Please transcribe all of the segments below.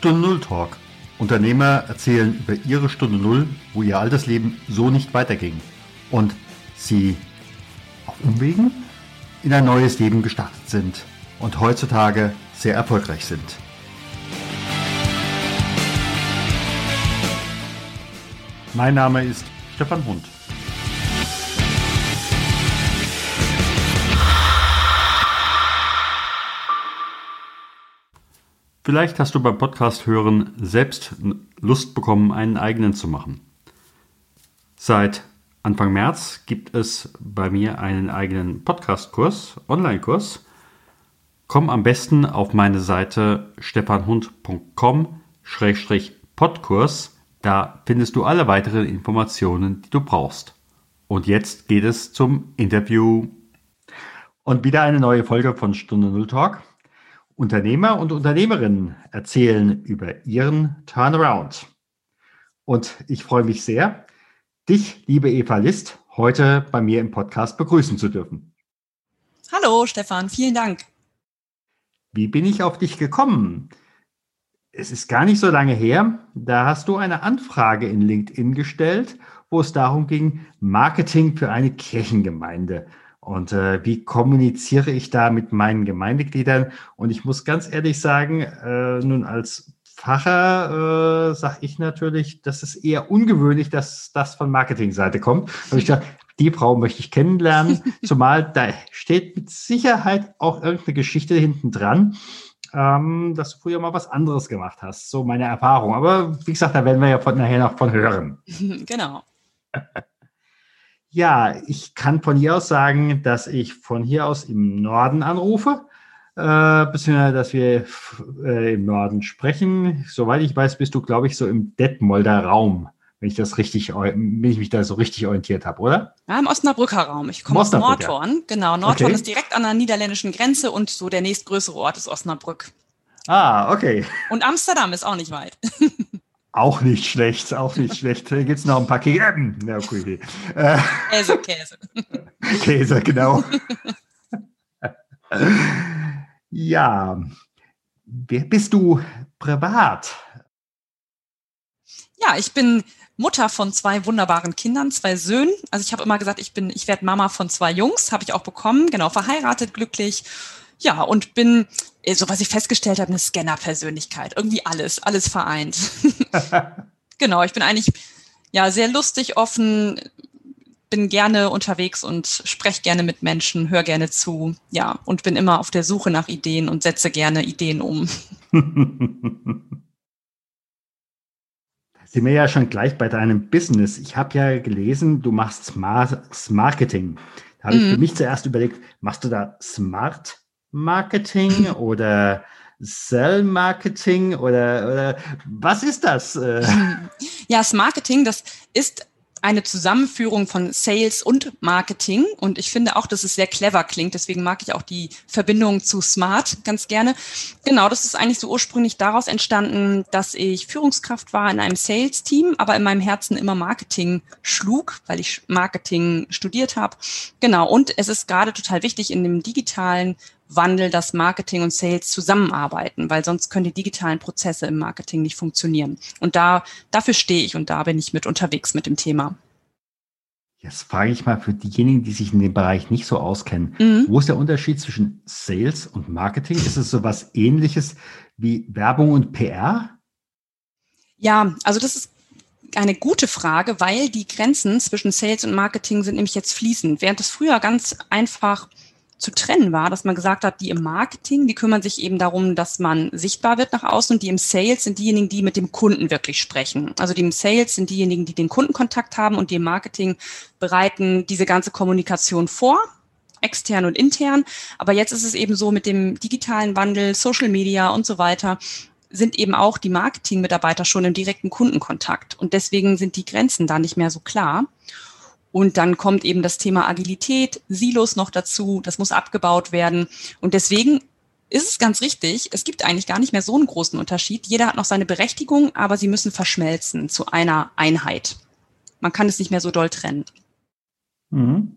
Stunde Null Talk. Unternehmer erzählen über ihre Stunde Null, wo ihr altes Leben so nicht weiterging und sie auf Umwegen in ein neues Leben gestartet sind und heutzutage sehr erfolgreich sind. Mein Name ist Stefan Hund. Vielleicht hast du beim Podcast hören selbst Lust bekommen, einen eigenen zu machen. Seit Anfang März gibt es bei mir einen eigenen Podcast-Kurs, Online-Kurs. Komm am besten auf meine Seite stefanhund.com-podkurs. Da findest du alle weiteren Informationen, die du brauchst. Und jetzt geht es zum Interview. Und wieder eine neue Folge von Stunde Null Talk. Unternehmer und Unternehmerinnen erzählen über ihren Turnaround. Und ich freue mich sehr, dich, liebe Eva List, heute bei mir im Podcast begrüßen zu dürfen. Hallo, Stefan, vielen Dank. Wie bin ich auf dich gekommen? Es ist gar nicht so lange her, da hast du eine Anfrage in LinkedIn gestellt, wo es darum ging, Marketing für eine Kirchengemeinde. Und äh, wie kommuniziere ich da mit meinen Gemeindegliedern? Und ich muss ganz ehrlich sagen, äh, nun als Pfarrer äh, sage ich natürlich, das ist eher ungewöhnlich, dass das von Marketingseite kommt. Und ich dachte, die Frau möchte ich kennenlernen, zumal da steht mit Sicherheit auch irgendeine Geschichte hinten dran, ähm, dass du früher mal was anderes gemacht hast. So meine Erfahrung. Aber wie gesagt, da werden wir ja von nachher noch von hören. Genau. Ja, ich kann von hier aus sagen, dass ich von hier aus im Norden anrufe, äh, beziehungsweise dass wir äh, im Norden sprechen. Soweit ich weiß, bist du, glaube ich, so im Detmolder Raum, wenn ich das richtig, wenn ich mich da so richtig orientiert habe, oder? Ja, im Osnabrücker Raum. Ich komme aus Nordhorn. Genau, Nordhorn okay. ist direkt an der niederländischen Grenze und so der nächstgrößere Ort ist Osnabrück. Ah, okay. Und Amsterdam ist auch nicht weit. Auch nicht schlecht, auch nicht schlecht. Hier gibt es noch ein paar Käse. Ja, okay. Äh, Käse, Käse. Käse, genau. ja. Wer bist du privat? Ja, ich bin Mutter von zwei wunderbaren Kindern, zwei Söhnen. Also ich habe immer gesagt, ich bin, ich werde Mama von zwei Jungs, habe ich auch bekommen, genau, verheiratet, glücklich. Ja, und bin äh, so was ich festgestellt habe, eine Scanner-Persönlichkeit. Irgendwie alles, alles vereint. genau, ich bin eigentlich ja sehr lustig, offen, bin gerne unterwegs und spreche gerne mit Menschen, höre gerne zu, ja, und bin immer auf der Suche nach Ideen und setze gerne Ideen um. sind wir ja schon gleich bei deinem Business. Ich habe ja gelesen, du machst Smart Marketing. Da habe mhm. ich für mich zuerst überlegt, machst du da Smart Marketing oder Sell Marketing oder, oder was ist das? Ja, das Marketing, das ist eine Zusammenführung von Sales und Marketing. Und ich finde auch, dass es sehr clever klingt. Deswegen mag ich auch die Verbindung zu Smart ganz gerne. Genau, das ist eigentlich so ursprünglich daraus entstanden, dass ich Führungskraft war in einem Sales-Team, aber in meinem Herzen immer Marketing schlug, weil ich Marketing studiert habe. Genau, und es ist gerade total wichtig in dem digitalen Wandel, dass Marketing und Sales zusammenarbeiten, weil sonst können die digitalen Prozesse im Marketing nicht funktionieren. Und da, dafür stehe ich und da bin ich mit unterwegs mit dem Thema. Jetzt frage ich mal für diejenigen, die sich in dem Bereich nicht so auskennen. Mhm. Wo ist der Unterschied zwischen Sales und Marketing? Ist es so was ähnliches wie Werbung und PR? Ja, also das ist eine gute Frage, weil die Grenzen zwischen Sales und Marketing sind nämlich jetzt fließend. Während es früher ganz einfach zu trennen war, dass man gesagt hat, die im Marketing, die kümmern sich eben darum, dass man sichtbar wird nach außen und die im Sales sind diejenigen, die mit dem Kunden wirklich sprechen. Also die im Sales sind diejenigen, die den Kundenkontakt haben und die im Marketing bereiten diese ganze Kommunikation vor extern und intern. Aber jetzt ist es eben so mit dem digitalen Wandel, Social Media und so weiter, sind eben auch die Marketing-Mitarbeiter schon im direkten Kundenkontakt. Und deswegen sind die Grenzen da nicht mehr so klar. Und dann kommt eben das Thema Agilität, Silos noch dazu, das muss abgebaut werden. Und deswegen ist es ganz richtig, es gibt eigentlich gar nicht mehr so einen großen Unterschied. Jeder hat noch seine Berechtigung, aber sie müssen verschmelzen zu einer Einheit. Man kann es nicht mehr so doll trennen. Mhm.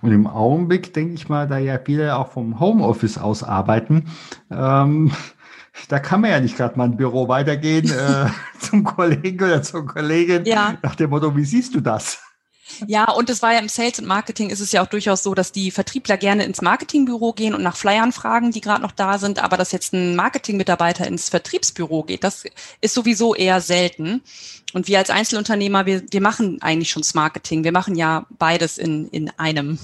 Und im Augenblick denke ich mal, da ja viele auch vom Homeoffice aus arbeiten, ähm, da kann man ja nicht gerade mal ein Büro weitergehen äh, zum Kollegen oder zur Kollegin ja. nach dem Motto, wie siehst du das? Ja, und es war ja im Sales und Marketing ist es ja auch durchaus so, dass die Vertriebler gerne ins Marketingbüro gehen und nach Flyern fragen, die gerade noch da sind, aber dass jetzt ein Marketingmitarbeiter ins Vertriebsbüro geht, das ist sowieso eher selten. Und wir als Einzelunternehmer, wir, wir machen eigentlich schon das Marketing. Wir machen ja beides in, in einem.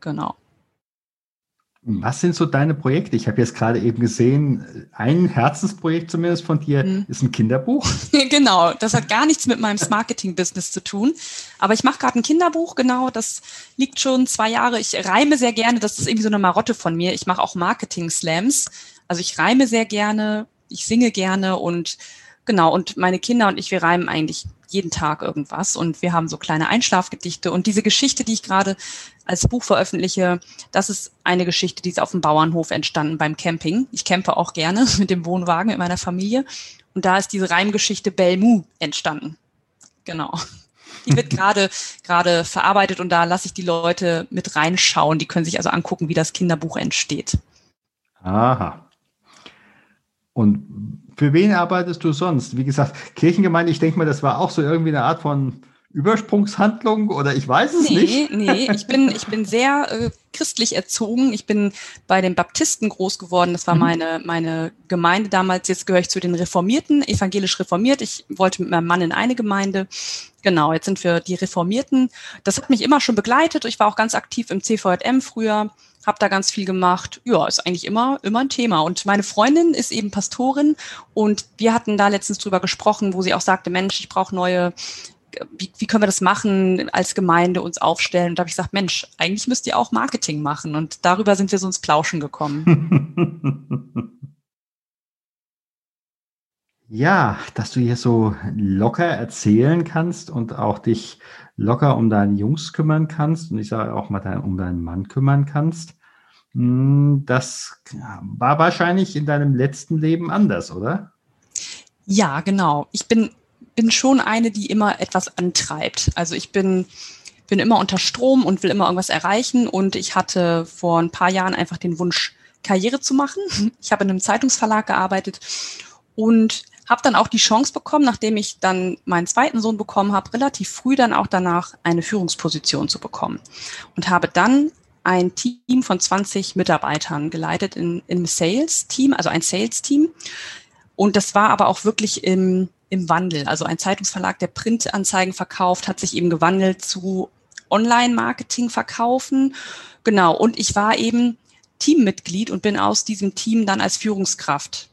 Genau. Was sind so deine Projekte? Ich habe jetzt gerade eben gesehen, ein Herzensprojekt zumindest von dir mhm. ist ein Kinderbuch. genau, das hat gar nichts mit meinem Marketing-Business zu tun. Aber ich mache gerade ein Kinderbuch, genau, das liegt schon zwei Jahre. Ich reime sehr gerne, das ist irgendwie so eine Marotte von mir. Ich mache auch Marketing-Slams. Also ich reime sehr gerne, ich singe gerne und genau, und meine Kinder und ich, wir reimen eigentlich jeden Tag irgendwas und wir haben so kleine Einschlafgedichte und diese Geschichte, die ich gerade als Buch veröffentliche, das ist eine Geschichte, die ist auf dem Bauernhof entstanden beim Camping. Ich campe auch gerne mit dem Wohnwagen mit meiner Familie und da ist diese Reimgeschichte Belmu entstanden. Genau. Die wird gerade gerade verarbeitet und da lasse ich die Leute mit reinschauen. Die können sich also angucken, wie das Kinderbuch entsteht. Aha. Und für wen arbeitest du sonst? Wie gesagt, Kirchengemeinde, ich denke mal, das war auch so irgendwie eine Art von Übersprungshandlung oder ich weiß es nee, nicht. Nee, ich bin, ich bin sehr äh, christlich erzogen. Ich bin bei den Baptisten groß geworden. Das war mhm. meine, meine Gemeinde damals. Jetzt gehöre ich zu den Reformierten, evangelisch reformiert. Ich wollte mit meinem Mann in eine Gemeinde. Genau, jetzt sind wir die Reformierten. Das hat mich immer schon begleitet. Ich war auch ganz aktiv im CVJM früher habe da ganz viel gemacht. Ja, ist eigentlich immer, immer ein Thema. Und meine Freundin ist eben Pastorin und wir hatten da letztens drüber gesprochen, wo sie auch sagte, Mensch, ich brauche neue, wie, wie können wir das machen, als Gemeinde uns aufstellen? Und da habe ich gesagt, Mensch, eigentlich müsst ihr auch Marketing machen. Und darüber sind wir so ins Plauschen gekommen. Ja, dass du hier so locker erzählen kannst und auch dich locker um deine Jungs kümmern kannst und ich sage auch mal um deinen Mann kümmern kannst. Hm, das war wahrscheinlich in deinem letzten Leben anders, oder? Ja, genau. Ich bin, bin schon eine, die immer etwas antreibt. Also ich bin, bin immer unter Strom und will immer irgendwas erreichen. Und ich hatte vor ein paar Jahren einfach den Wunsch, Karriere zu machen. Ich habe in einem Zeitungsverlag gearbeitet und habe dann auch die Chance bekommen, nachdem ich dann meinen zweiten Sohn bekommen habe, relativ früh dann auch danach eine Führungsposition zu bekommen. Und habe dann ein Team von 20 Mitarbeitern geleitet in, im Sales-Team, also ein Sales-Team. Und das war aber auch wirklich im, im Wandel. Also ein Zeitungsverlag, der Printanzeigen verkauft, hat sich eben gewandelt zu Online-Marketing verkaufen. Genau. Und ich war eben Teammitglied und bin aus diesem Team dann als Führungskraft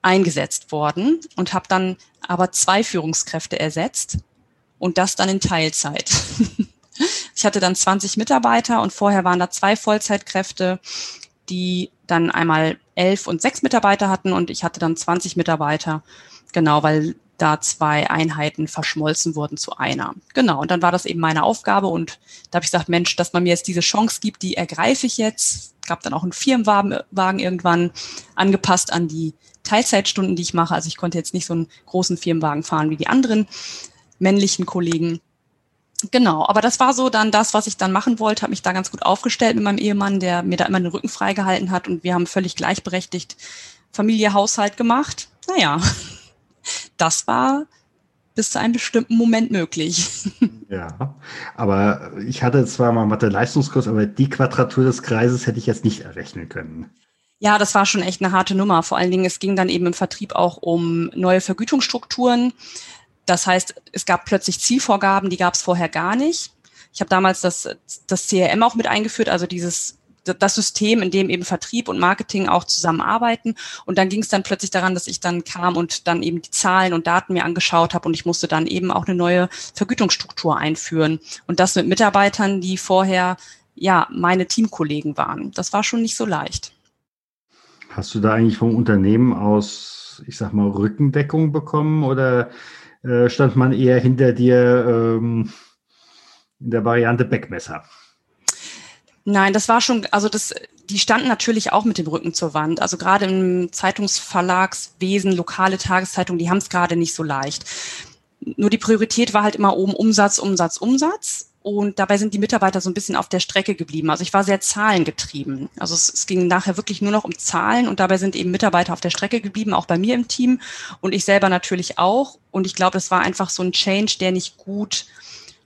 eingesetzt worden und habe dann aber zwei Führungskräfte ersetzt und das dann in Teilzeit. Ich hatte dann 20 Mitarbeiter und vorher waren da zwei Vollzeitkräfte, die dann einmal elf und sechs Mitarbeiter hatten und ich hatte dann 20 Mitarbeiter. Genau, weil da zwei Einheiten verschmolzen wurden zu einer. Genau, und dann war das eben meine Aufgabe und da habe ich gesagt, Mensch, dass man mir jetzt diese Chance gibt, die ergreife ich jetzt. Gab dann auch einen Firmenwagen irgendwann angepasst an die Teilzeitstunden, die ich mache. Also ich konnte jetzt nicht so einen großen Firmenwagen fahren wie die anderen männlichen Kollegen. Genau, aber das war so dann das, was ich dann machen wollte, habe mich da ganz gut aufgestellt mit meinem Ehemann, der mir da immer den Rücken freigehalten hat und wir haben völlig gleichberechtigt Familie, Haushalt gemacht. Naja, das war bis zu einem bestimmten Moment möglich. Ja, aber ich hatte zwar mal Mathe-Leistungskurs, aber die Quadratur des Kreises hätte ich jetzt nicht errechnen können. Ja, das war schon echt eine harte Nummer. Vor allen Dingen, es ging dann eben im Vertrieb auch um neue Vergütungsstrukturen. Das heißt, es gab plötzlich Zielvorgaben, die gab es vorher gar nicht. Ich habe damals das, das CRM auch mit eingeführt, also dieses das System, in dem eben Vertrieb und Marketing auch zusammenarbeiten. Und dann ging es dann plötzlich daran, dass ich dann kam und dann eben die Zahlen und Daten mir angeschaut habe und ich musste dann eben auch eine neue Vergütungsstruktur einführen. Und das mit Mitarbeitern, die vorher ja meine Teamkollegen waren. Das war schon nicht so leicht. Hast du da eigentlich vom Unternehmen aus, ich sag mal, Rückendeckung bekommen oder äh, stand man eher hinter dir ähm, in der Variante Beckmesser? Nein, das war schon, also das, die standen natürlich auch mit dem Rücken zur Wand. Also gerade im Zeitungsverlagswesen, lokale Tageszeitungen, die haben es gerade nicht so leicht. Nur die Priorität war halt immer oben Umsatz, Umsatz, Umsatz. Und dabei sind die Mitarbeiter so ein bisschen auf der Strecke geblieben. Also ich war sehr zahlengetrieben. Also es, es, ging nachher wirklich nur noch um Zahlen und dabei sind eben Mitarbeiter auf der Strecke geblieben, auch bei mir im Team und ich selber natürlich auch. Und ich glaube, es war einfach so ein Change, der nicht gut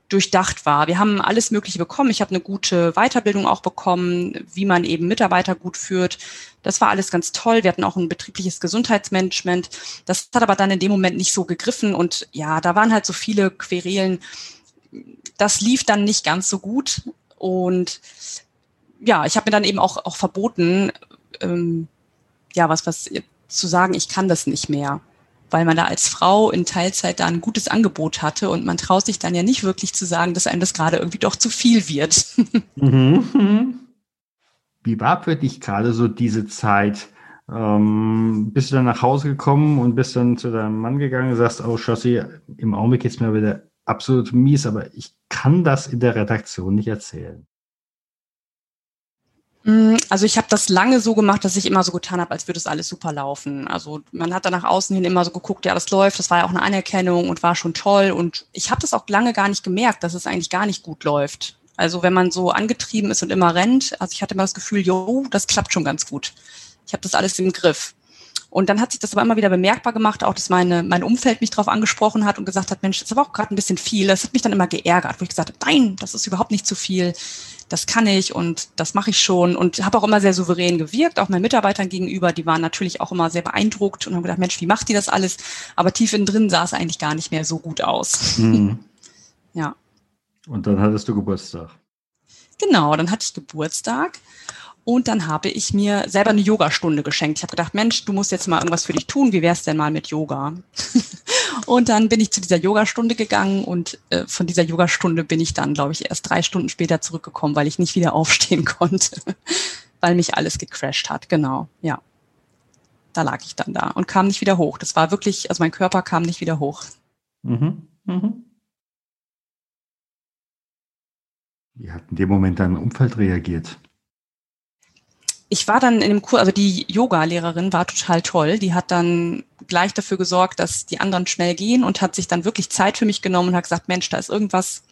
durchdacht war. Wir haben alles Mögliche bekommen. Ich habe eine gute Weiterbildung auch bekommen, wie man eben Mitarbeiter gut führt. Das war alles ganz toll. Wir hatten auch ein betriebliches Gesundheitsmanagement. Das hat aber dann in dem Moment nicht so gegriffen. Und ja, da waren halt so viele Querelen das lief dann nicht ganz so gut. Und ja, ich habe mir dann eben auch, auch verboten, ähm, ja, was, was zu sagen, ich kann das nicht mehr. Weil man da als Frau in Teilzeit da ein gutes Angebot hatte und man traut sich dann ja nicht wirklich zu sagen, dass einem das gerade irgendwie doch zu viel wird. Mhm. Wie war für dich gerade so diese Zeit? Ähm, bist du dann nach Hause gekommen und bist dann zu deinem Mann gegangen und sagst, oh Schossi, im Augenblick geht es mir wieder absolut mies, aber ich kann das in der Redaktion nicht erzählen. Mm, also ich habe das lange so gemacht, dass ich immer so getan habe, als würde es alles super laufen. Also man hat da nach außen hin immer so geguckt, ja, das läuft, das war ja auch eine Anerkennung und war schon toll. Und ich habe das auch lange gar nicht gemerkt, dass es eigentlich gar nicht gut läuft. Also wenn man so angetrieben ist und immer rennt, also ich hatte immer das Gefühl, jo, das klappt schon ganz gut. Ich habe das alles im Griff. Und dann hat sich das aber immer wieder bemerkbar gemacht, auch dass meine, mein Umfeld mich darauf angesprochen hat und gesagt hat, Mensch, das ist aber auch gerade ein bisschen viel. Das hat mich dann immer geärgert, wo ich gesagt habe, nein, das ist überhaupt nicht zu viel. Das kann ich und das mache ich schon und habe auch immer sehr souverän gewirkt, auch meinen Mitarbeitern gegenüber. Die waren natürlich auch immer sehr beeindruckt und haben gedacht, Mensch, wie macht die das alles? Aber tief innen drin sah es eigentlich gar nicht mehr so gut aus. Mhm. ja. Und dann hattest du Geburtstag. Genau, dann hatte ich Geburtstag und dann habe ich mir selber eine Yogastunde geschenkt. Ich habe gedacht, Mensch, du musst jetzt mal irgendwas für dich tun. Wie wär's denn mal mit Yoga? und dann bin ich zu dieser Yogastunde gegangen und äh, von dieser Yogastunde bin ich dann, glaube ich, erst drei Stunden später zurückgekommen, weil ich nicht wieder aufstehen konnte, weil mich alles gecrashed hat. Genau, ja. Da lag ich dann da und kam nicht wieder hoch. Das war wirklich, also mein Körper kam nicht wieder hoch. Mhm. Mhm. Wie hat in dem Moment dein Umfeld reagiert? Ich war dann in dem Kurs, also die Yoga-Lehrerin war total toll. Die hat dann gleich dafür gesorgt, dass die anderen schnell gehen und hat sich dann wirklich Zeit für mich genommen und hat gesagt, Mensch, da ist irgendwas,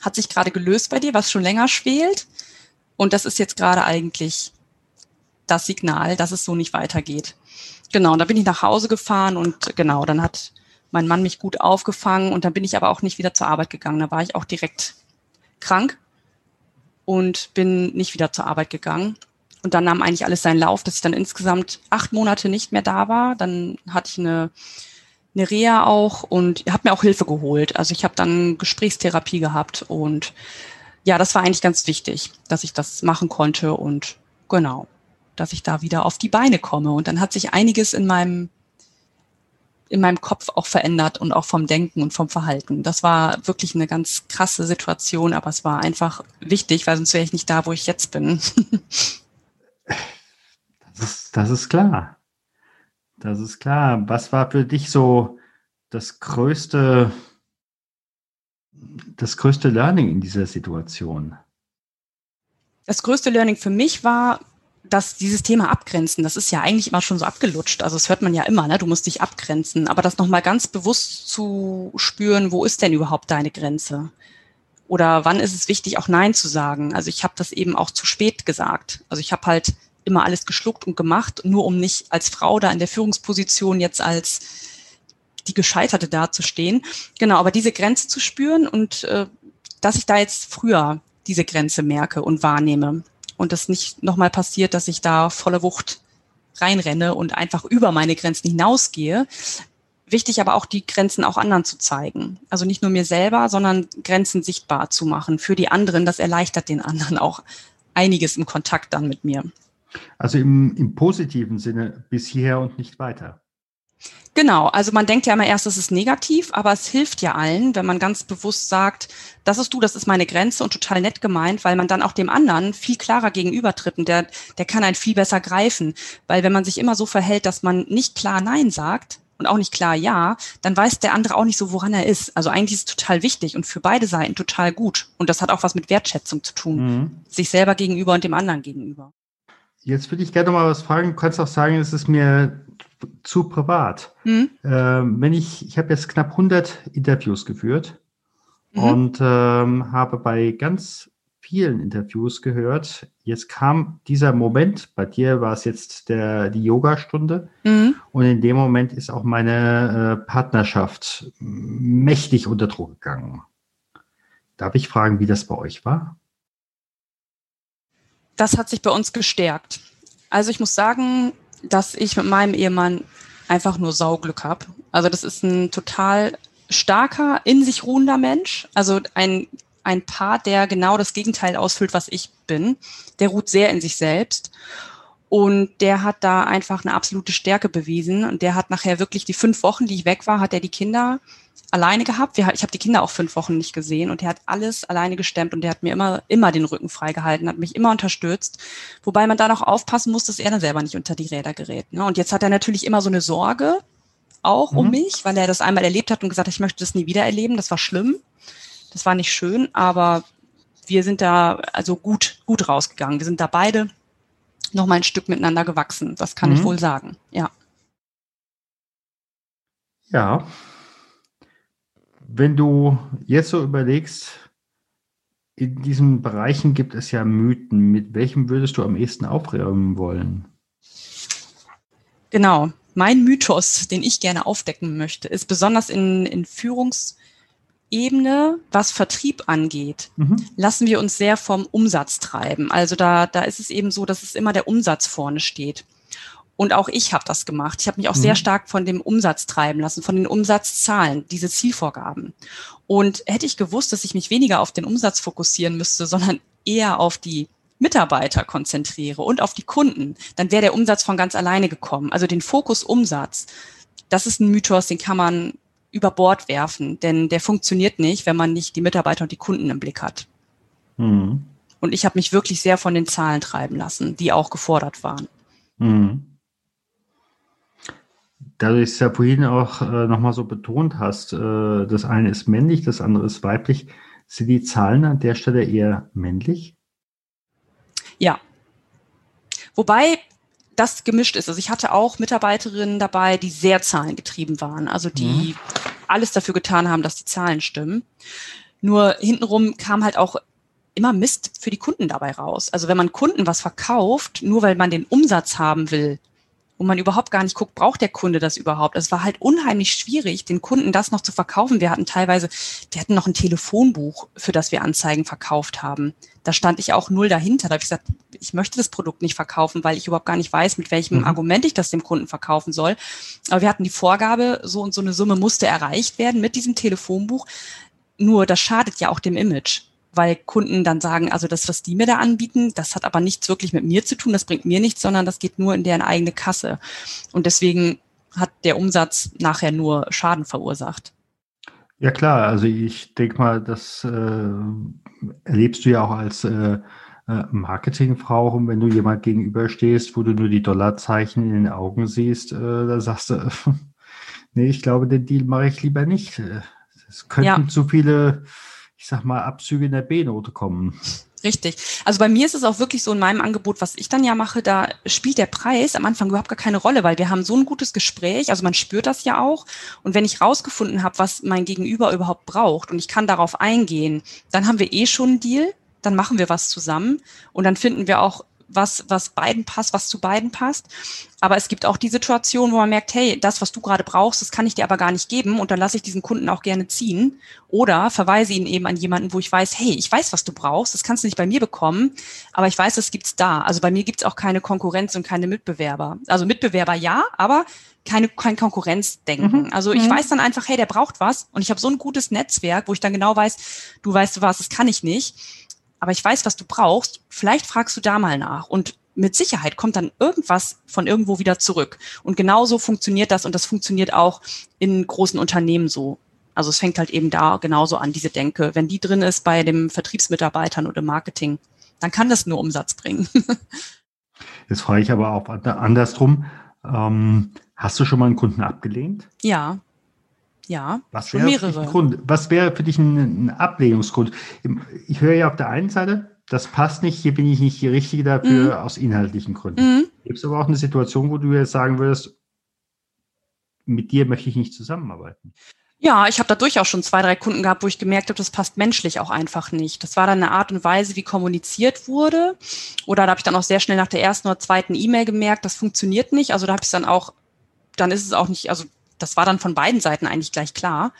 hat sich gerade gelöst bei dir, was schon länger schwelt. Und das ist jetzt gerade eigentlich das Signal, dass es so nicht weitergeht. Genau, und da bin ich nach Hause gefahren und genau, dann hat mein Mann mich gut aufgefangen und dann bin ich aber auch nicht wieder zur Arbeit gegangen. Da war ich auch direkt krank und bin nicht wieder zur Arbeit gegangen. Und dann nahm eigentlich alles seinen Lauf, dass ich dann insgesamt acht Monate nicht mehr da war. Dann hatte ich eine, eine Reha auch und habe mir auch Hilfe geholt. Also ich habe dann Gesprächstherapie gehabt und ja, das war eigentlich ganz wichtig, dass ich das machen konnte und genau, dass ich da wieder auf die Beine komme. Und dann hat sich einiges in meinem in meinem Kopf auch verändert und auch vom Denken und vom Verhalten. Das war wirklich eine ganz krasse Situation, aber es war einfach wichtig, weil sonst wäre ich nicht da, wo ich jetzt bin. Das ist, das ist klar. Das ist klar. Was war für dich so das größte, das größte Learning in dieser Situation? Das größte Learning für mich war, dass dieses Thema Abgrenzen, das ist ja eigentlich immer schon so abgelutscht. Also das hört man ja immer, ne? Du musst dich abgrenzen. Aber das nochmal ganz bewusst zu spüren, wo ist denn überhaupt deine Grenze? Oder wann ist es wichtig, auch Nein zu sagen? Also ich habe das eben auch zu spät gesagt. Also ich habe halt immer alles geschluckt und gemacht, nur um nicht als Frau da in der Führungsposition jetzt als die Gescheiterte dazustehen. Genau, aber diese Grenze zu spüren und äh, dass ich da jetzt früher diese Grenze merke und wahrnehme und das nicht nochmal passiert, dass ich da volle Wucht reinrenne und einfach über meine Grenzen hinausgehe, Wichtig aber auch, die Grenzen auch anderen zu zeigen. Also nicht nur mir selber, sondern Grenzen sichtbar zu machen für die anderen. Das erleichtert den anderen auch einiges im Kontakt dann mit mir. Also im, im positiven Sinne bis hierher und nicht weiter. Genau, also man denkt ja immer erst, es ist negativ, aber es hilft ja allen, wenn man ganz bewusst sagt, das ist du, das ist meine Grenze und total nett gemeint, weil man dann auch dem anderen viel klarer gegenübertritt und der, der kann einen viel besser greifen. Weil wenn man sich immer so verhält, dass man nicht klar Nein sagt, und auch nicht klar ja, dann weiß der andere auch nicht so, woran er ist. Also eigentlich ist es total wichtig und für beide Seiten total gut. Und das hat auch was mit Wertschätzung zu tun. Mhm. Sich selber gegenüber und dem anderen gegenüber. Jetzt würde ich gerne noch mal was fragen. Du kannst auch sagen, es ist mir zu privat. Mhm. Ähm, wenn ich, ich habe jetzt knapp 100 Interviews geführt mhm. und ähm, habe bei ganz vielen Interviews gehört, jetzt kam dieser Moment, bei dir war es jetzt der, die Yogastunde mhm. und in dem Moment ist auch meine äh, Partnerschaft mächtig unter Druck gegangen. Darf ich fragen, wie das bei euch war? Das hat sich bei uns gestärkt. Also ich muss sagen, dass ich mit meinem Ehemann einfach nur Sauglück habe. Also das ist ein total starker, in sich ruhender Mensch. Also ein, ein Paar, der genau das Gegenteil ausfüllt, was ich bin. Der ruht sehr in sich selbst. Und der hat da einfach eine absolute Stärke bewiesen. Und der hat nachher wirklich die fünf Wochen, die ich weg war, hat er die Kinder alleine gehabt. Ich habe die Kinder auch fünf Wochen nicht gesehen und er hat alles alleine gestemmt und der hat mir immer, immer den Rücken freigehalten, hat mich immer unterstützt. Wobei man da noch aufpassen muss, dass er dann selber nicht unter die Räder gerät. Ne? Und jetzt hat er natürlich immer so eine Sorge auch mhm. um mich, weil er das einmal erlebt hat und gesagt hat, ich möchte das nie wieder erleben. Das war schlimm. Das war nicht schön, aber wir sind da also gut, gut rausgegangen. Wir sind da beide noch mal ein Stück miteinander gewachsen. Das kann mhm. ich wohl sagen. Ja. Ja, wenn du jetzt so überlegst, in diesen Bereichen gibt es ja Mythen. Mit welchem würdest du am ehesten aufräumen wollen? Genau. Mein Mythos, den ich gerne aufdecken möchte, ist besonders in, in Führungsebene, was Vertrieb angeht, mhm. lassen wir uns sehr vom Umsatz treiben. Also da, da ist es eben so, dass es immer der Umsatz vorne steht. Und auch ich habe das gemacht. Ich habe mich auch mhm. sehr stark von dem Umsatz treiben lassen, von den Umsatzzahlen, diese Zielvorgaben. Und hätte ich gewusst, dass ich mich weniger auf den Umsatz fokussieren müsste, sondern eher auf die Mitarbeiter konzentriere und auf die Kunden, dann wäre der Umsatz von ganz alleine gekommen. Also den Fokus Umsatz, das ist ein Mythos, den kann man über Bord werfen, denn der funktioniert nicht, wenn man nicht die Mitarbeiter und die Kunden im Blick hat. Mhm. Und ich habe mich wirklich sehr von den Zahlen treiben lassen, die auch gefordert waren. Mhm da du es ja vorhin auch äh, nochmal so betont hast, äh, das eine ist männlich, das andere ist weiblich, sind die Zahlen an der Stelle eher männlich? Ja. Wobei das gemischt ist. Also ich hatte auch Mitarbeiterinnen dabei, die sehr zahlengetrieben waren, also die mhm. Alles dafür getan haben, dass die Zahlen stimmen. Nur hintenrum kam halt auch immer Mist für die Kunden dabei raus. Also wenn man Kunden was verkauft, nur weil man den Umsatz haben will, wo man überhaupt gar nicht guckt, braucht der Kunde das überhaupt? Es war halt unheimlich schwierig, den Kunden das noch zu verkaufen. Wir hatten teilweise, wir hatten noch ein Telefonbuch, für das wir Anzeigen verkauft haben. Da stand ich auch null dahinter. Da habe ich gesagt, ich möchte das Produkt nicht verkaufen, weil ich überhaupt gar nicht weiß, mit welchem mhm. Argument ich das dem Kunden verkaufen soll. Aber wir hatten die Vorgabe, so und so eine Summe musste erreicht werden mit diesem Telefonbuch. Nur das schadet ja auch dem Image weil Kunden dann sagen, also das, was die mir da anbieten, das hat aber nichts wirklich mit mir zu tun, das bringt mir nichts, sondern das geht nur in deren eigene Kasse. Und deswegen hat der Umsatz nachher nur Schaden verursacht. Ja klar, also ich denke mal, das äh, erlebst du ja auch als äh, äh Marketingfrau, und wenn du jemand gegenüberstehst, wo du nur die Dollarzeichen in den Augen siehst, äh, da sagst du, nee, ich glaube, den Deal mache ich lieber nicht. Es könnten ja. zu viele ich sag mal, Abzüge in der B-Note kommen. Richtig. Also bei mir ist es auch wirklich so in meinem Angebot, was ich dann ja mache, da spielt der Preis am Anfang überhaupt gar keine Rolle, weil wir haben so ein gutes Gespräch, also man spürt das ja auch. Und wenn ich rausgefunden habe, was mein Gegenüber überhaupt braucht und ich kann darauf eingehen, dann haben wir eh schon einen Deal, dann machen wir was zusammen und dann finden wir auch was, was beiden passt, was zu beiden passt. Aber es gibt auch die Situation, wo man merkt, hey, das, was du gerade brauchst, das kann ich dir aber gar nicht geben und dann lasse ich diesen Kunden auch gerne ziehen oder verweise ihn eben an jemanden, wo ich weiß, hey, ich weiß, was du brauchst, das kannst du nicht bei mir bekommen, aber ich weiß, das gibt's da. Also bei mir gibt's auch keine Konkurrenz und keine Mitbewerber. Also Mitbewerber ja, aber keine, kein Konkurrenzdenken. Mhm. Also ich mhm. weiß dann einfach, hey, der braucht was und ich habe so ein gutes Netzwerk, wo ich dann genau weiß, du weißt was, das kann ich nicht aber ich weiß, was du brauchst. Vielleicht fragst du da mal nach. Und mit Sicherheit kommt dann irgendwas von irgendwo wieder zurück. Und genauso funktioniert das und das funktioniert auch in großen Unternehmen so. Also es fängt halt eben da genauso an, diese Denke. Wenn die drin ist bei den Vertriebsmitarbeitern oder Marketing, dann kann das nur Umsatz bringen. Jetzt frage ich aber auch andersrum. Ähm, hast du schon mal einen Kunden abgelehnt? Ja. Ja, was wäre mehrere. Grund, was wäre für dich ein, ein, Ablehnungsgrund? Ich höre ja auf der einen Seite, das passt nicht, hier bin ich nicht die Richtige dafür mhm. aus inhaltlichen Gründen. Mhm. Gibt es aber auch eine Situation, wo du jetzt sagen würdest, mit dir möchte ich nicht zusammenarbeiten? Ja, ich habe da durchaus schon zwei, drei Kunden gehabt, wo ich gemerkt habe, das passt menschlich auch einfach nicht. Das war dann eine Art und Weise, wie kommuniziert wurde. Oder da habe ich dann auch sehr schnell nach der ersten oder zweiten E-Mail gemerkt, das funktioniert nicht. Also da habe ich dann auch, dann ist es auch nicht, also das war dann von beiden Seiten eigentlich gleich klar.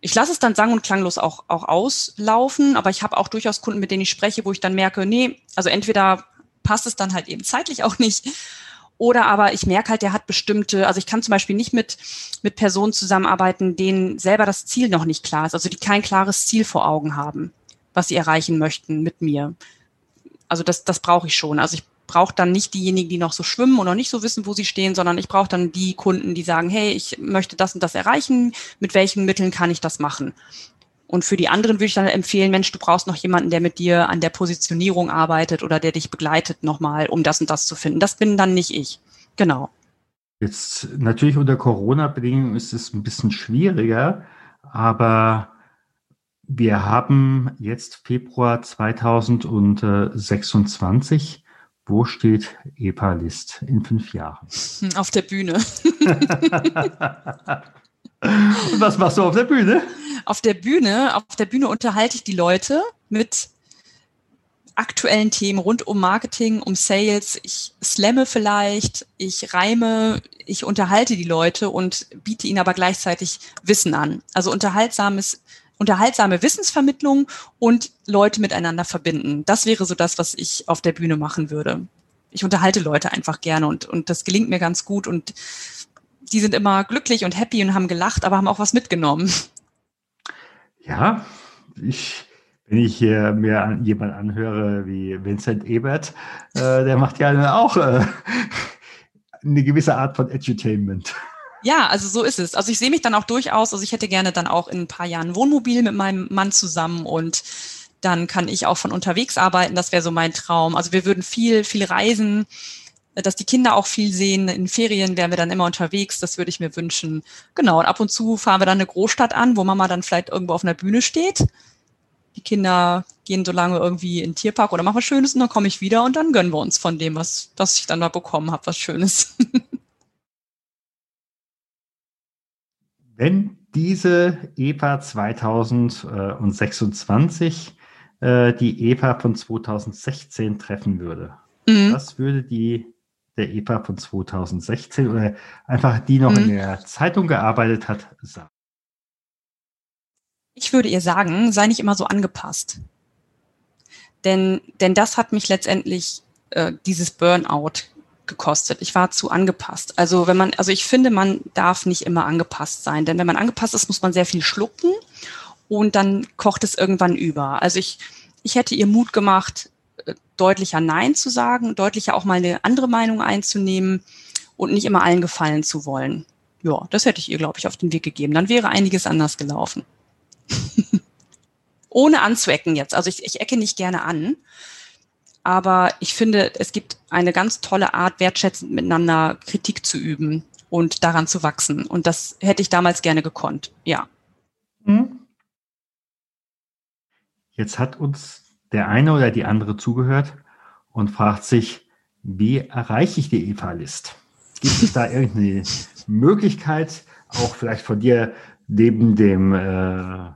Ich lasse es dann sang- und klanglos auch, auch auslaufen, aber ich habe auch durchaus Kunden, mit denen ich spreche, wo ich dann merke, nee, also entweder passt es dann halt eben zeitlich auch nicht oder aber ich merke halt, der hat bestimmte, also ich kann zum Beispiel nicht mit, mit Personen zusammenarbeiten, denen selber das Ziel noch nicht klar ist, also die kein klares Ziel vor Augen haben, was sie erreichen möchten mit mir. Also das, das brauche ich schon. Also ich brauche dann nicht diejenigen, die noch so schwimmen und noch nicht so wissen, wo sie stehen, sondern ich brauche dann die Kunden, die sagen, hey, ich möchte das und das erreichen, mit welchen Mitteln kann ich das machen? Und für die anderen würde ich dann empfehlen, Mensch, du brauchst noch jemanden, der mit dir an der Positionierung arbeitet oder der dich begleitet nochmal, um das und das zu finden. Das bin dann nicht ich. Genau. Jetzt natürlich unter Corona-Bedingungen ist es ein bisschen schwieriger, aber wir haben jetzt Februar 2026. Wo steht EPA-List in fünf Jahren? Auf der Bühne. Und was machst du auf der Bühne? Auf der Bühne, auf der Bühne unterhalte ich die Leute mit aktuellen Themen rund um Marketing, um Sales. Ich slamme vielleicht, ich reime, ich unterhalte die Leute und biete ihnen aber gleichzeitig Wissen an. Also unterhaltsames, unterhaltsame Wissensvermittlung und Leute miteinander verbinden. Das wäre so das, was ich auf der Bühne machen würde. Ich unterhalte Leute einfach gerne und, und das gelingt mir ganz gut und die sind immer glücklich und happy und haben gelacht, aber haben auch was mitgenommen. Ja, ich, wenn ich hier mir an, jemand anhöre wie Vincent Ebert, äh, der macht ja auch äh, eine gewisse Art von Edutainment. Ja, also so ist es. Also ich sehe mich dann auch durchaus, also ich hätte gerne dann auch in ein paar Jahren Wohnmobil mit meinem Mann zusammen und dann kann ich auch von unterwegs arbeiten. Das wäre so mein Traum. Also wir würden viel, viel reisen dass die Kinder auch viel sehen. In Ferien wären wir dann immer unterwegs, das würde ich mir wünschen. Genau, und ab und zu fahren wir dann eine Großstadt an, wo Mama dann vielleicht irgendwo auf einer Bühne steht. Die Kinder gehen so lange irgendwie in den Tierpark oder machen was Schönes und dann komme ich wieder und dann gönnen wir uns von dem, was, was ich dann da bekommen habe, was Schönes. Wenn diese EPA 2026 äh, die EPA von 2016 treffen würde, mhm. was würde die der EPA von 2016 oder einfach die noch mhm. in der Zeitung gearbeitet hat, sagen? Ich würde ihr sagen, sei nicht immer so angepasst. Denn, denn das hat mich letztendlich äh, dieses Burnout gekostet. Ich war zu angepasst. Also wenn man, also ich finde, man darf nicht immer angepasst sein, denn wenn man angepasst ist, muss man sehr viel schlucken und dann kocht es irgendwann über. Also ich, ich hätte ihr Mut gemacht, deutlicher Nein zu sagen, deutlicher auch mal eine andere Meinung einzunehmen und nicht immer allen gefallen zu wollen. Ja, das hätte ich ihr, glaube ich, auf den Weg gegeben. Dann wäre einiges anders gelaufen. Ohne anzuecken jetzt. Also ich, ich ecke nicht gerne an. Aber ich finde, es gibt eine ganz tolle Art, wertschätzend miteinander Kritik zu üben und daran zu wachsen. Und das hätte ich damals gerne gekonnt. Ja. Hm. Jetzt hat uns der eine oder die andere zugehört und fragt sich, wie erreiche ich die EVA-List? Gibt es da irgendeine Möglichkeit, auch vielleicht von dir neben dem äh,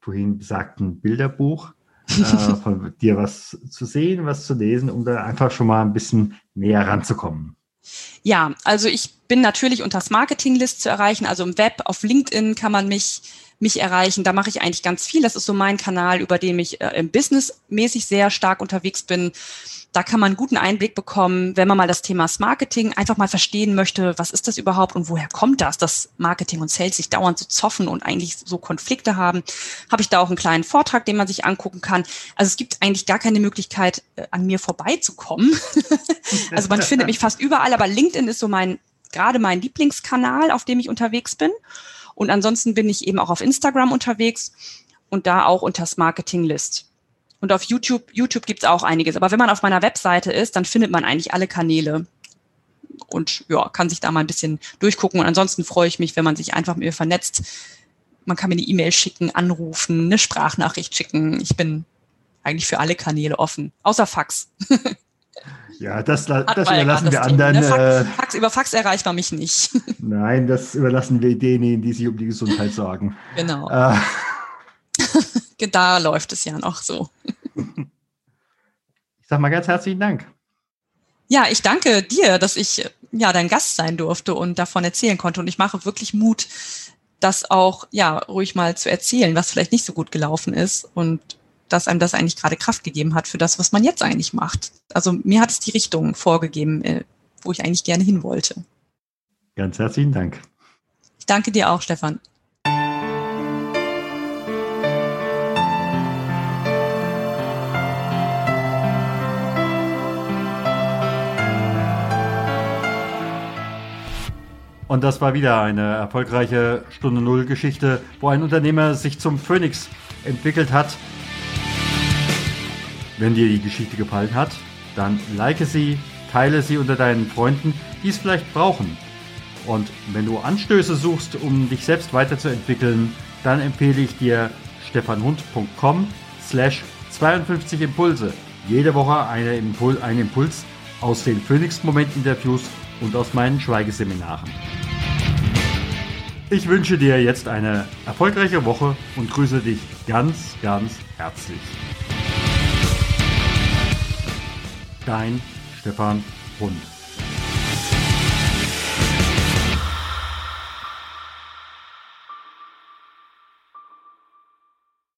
vorhin besagten Bilderbuch, äh, von dir was zu sehen, was zu lesen, um da einfach schon mal ein bisschen näher ranzukommen? Ja, also ich bin natürlich unter das Marketinglist zu erreichen, also im Web, auf LinkedIn kann man mich mich erreichen. Da mache ich eigentlich ganz viel. Das ist so mein Kanal, über den ich äh, im Business mäßig sehr stark unterwegs bin. Da kann man einen guten Einblick bekommen, wenn man mal das Thema Marketing einfach mal verstehen möchte, was ist das überhaupt und woher kommt das, dass Marketing und Sales sich dauernd so zoffen und eigentlich so Konflikte haben. Habe ich da auch einen kleinen Vortrag, den man sich angucken kann. Also es gibt eigentlich gar keine Möglichkeit, äh, an mir vorbeizukommen. also man findet mich fast überall, aber LinkedIn ist so mein, gerade mein Lieblingskanal, auf dem ich unterwegs bin. Und ansonsten bin ich eben auch auf Instagram unterwegs und da auch unter das Marketing-List. Und auf YouTube, YouTube gibt's auch einiges. Aber wenn man auf meiner Webseite ist, dann findet man eigentlich alle Kanäle und ja, kann sich da mal ein bisschen durchgucken. Und ansonsten freue ich mich, wenn man sich einfach mit mir vernetzt. Man kann mir eine E-Mail schicken, anrufen, eine Sprachnachricht schicken. Ich bin eigentlich für alle Kanäle offen, außer Fax. Ja, das, das überlassen wir anderen. Fax, äh, Fax, über Fax erreicht man mich nicht. Nein, das überlassen wir denjenigen, die sich um die Gesundheit sorgen. Genau. Äh. Da läuft es ja noch so. Ich sage mal ganz herzlichen Dank. Ja, ich danke dir, dass ich ja dein Gast sein durfte und davon erzählen konnte. Und ich mache wirklich Mut, das auch ja ruhig mal zu erzählen, was vielleicht nicht so gut gelaufen ist und dass einem das eigentlich gerade Kraft gegeben hat für das, was man jetzt eigentlich macht. Also mir hat es die Richtung vorgegeben, äh, wo ich eigentlich gerne hin wollte. Ganz herzlichen Dank. Ich danke dir auch, Stefan. Und das war wieder eine erfolgreiche Stunde Null Geschichte, wo ein Unternehmer sich zum Phoenix entwickelt hat. Wenn dir die Geschichte gefallen hat, dann like sie, teile sie unter deinen Freunden, die es vielleicht brauchen. Und wenn du Anstöße suchst, um dich selbst weiterzuentwickeln, dann empfehle ich dir stefanhund.com slash 52 Impulse. Jede Woche eine Impul ein Impuls aus den Phoenix-Moment-Interviews und aus meinen Schweigeseminaren. Ich wünsche dir jetzt eine erfolgreiche Woche und grüße dich ganz, ganz herzlich. Dein Stefan Hund.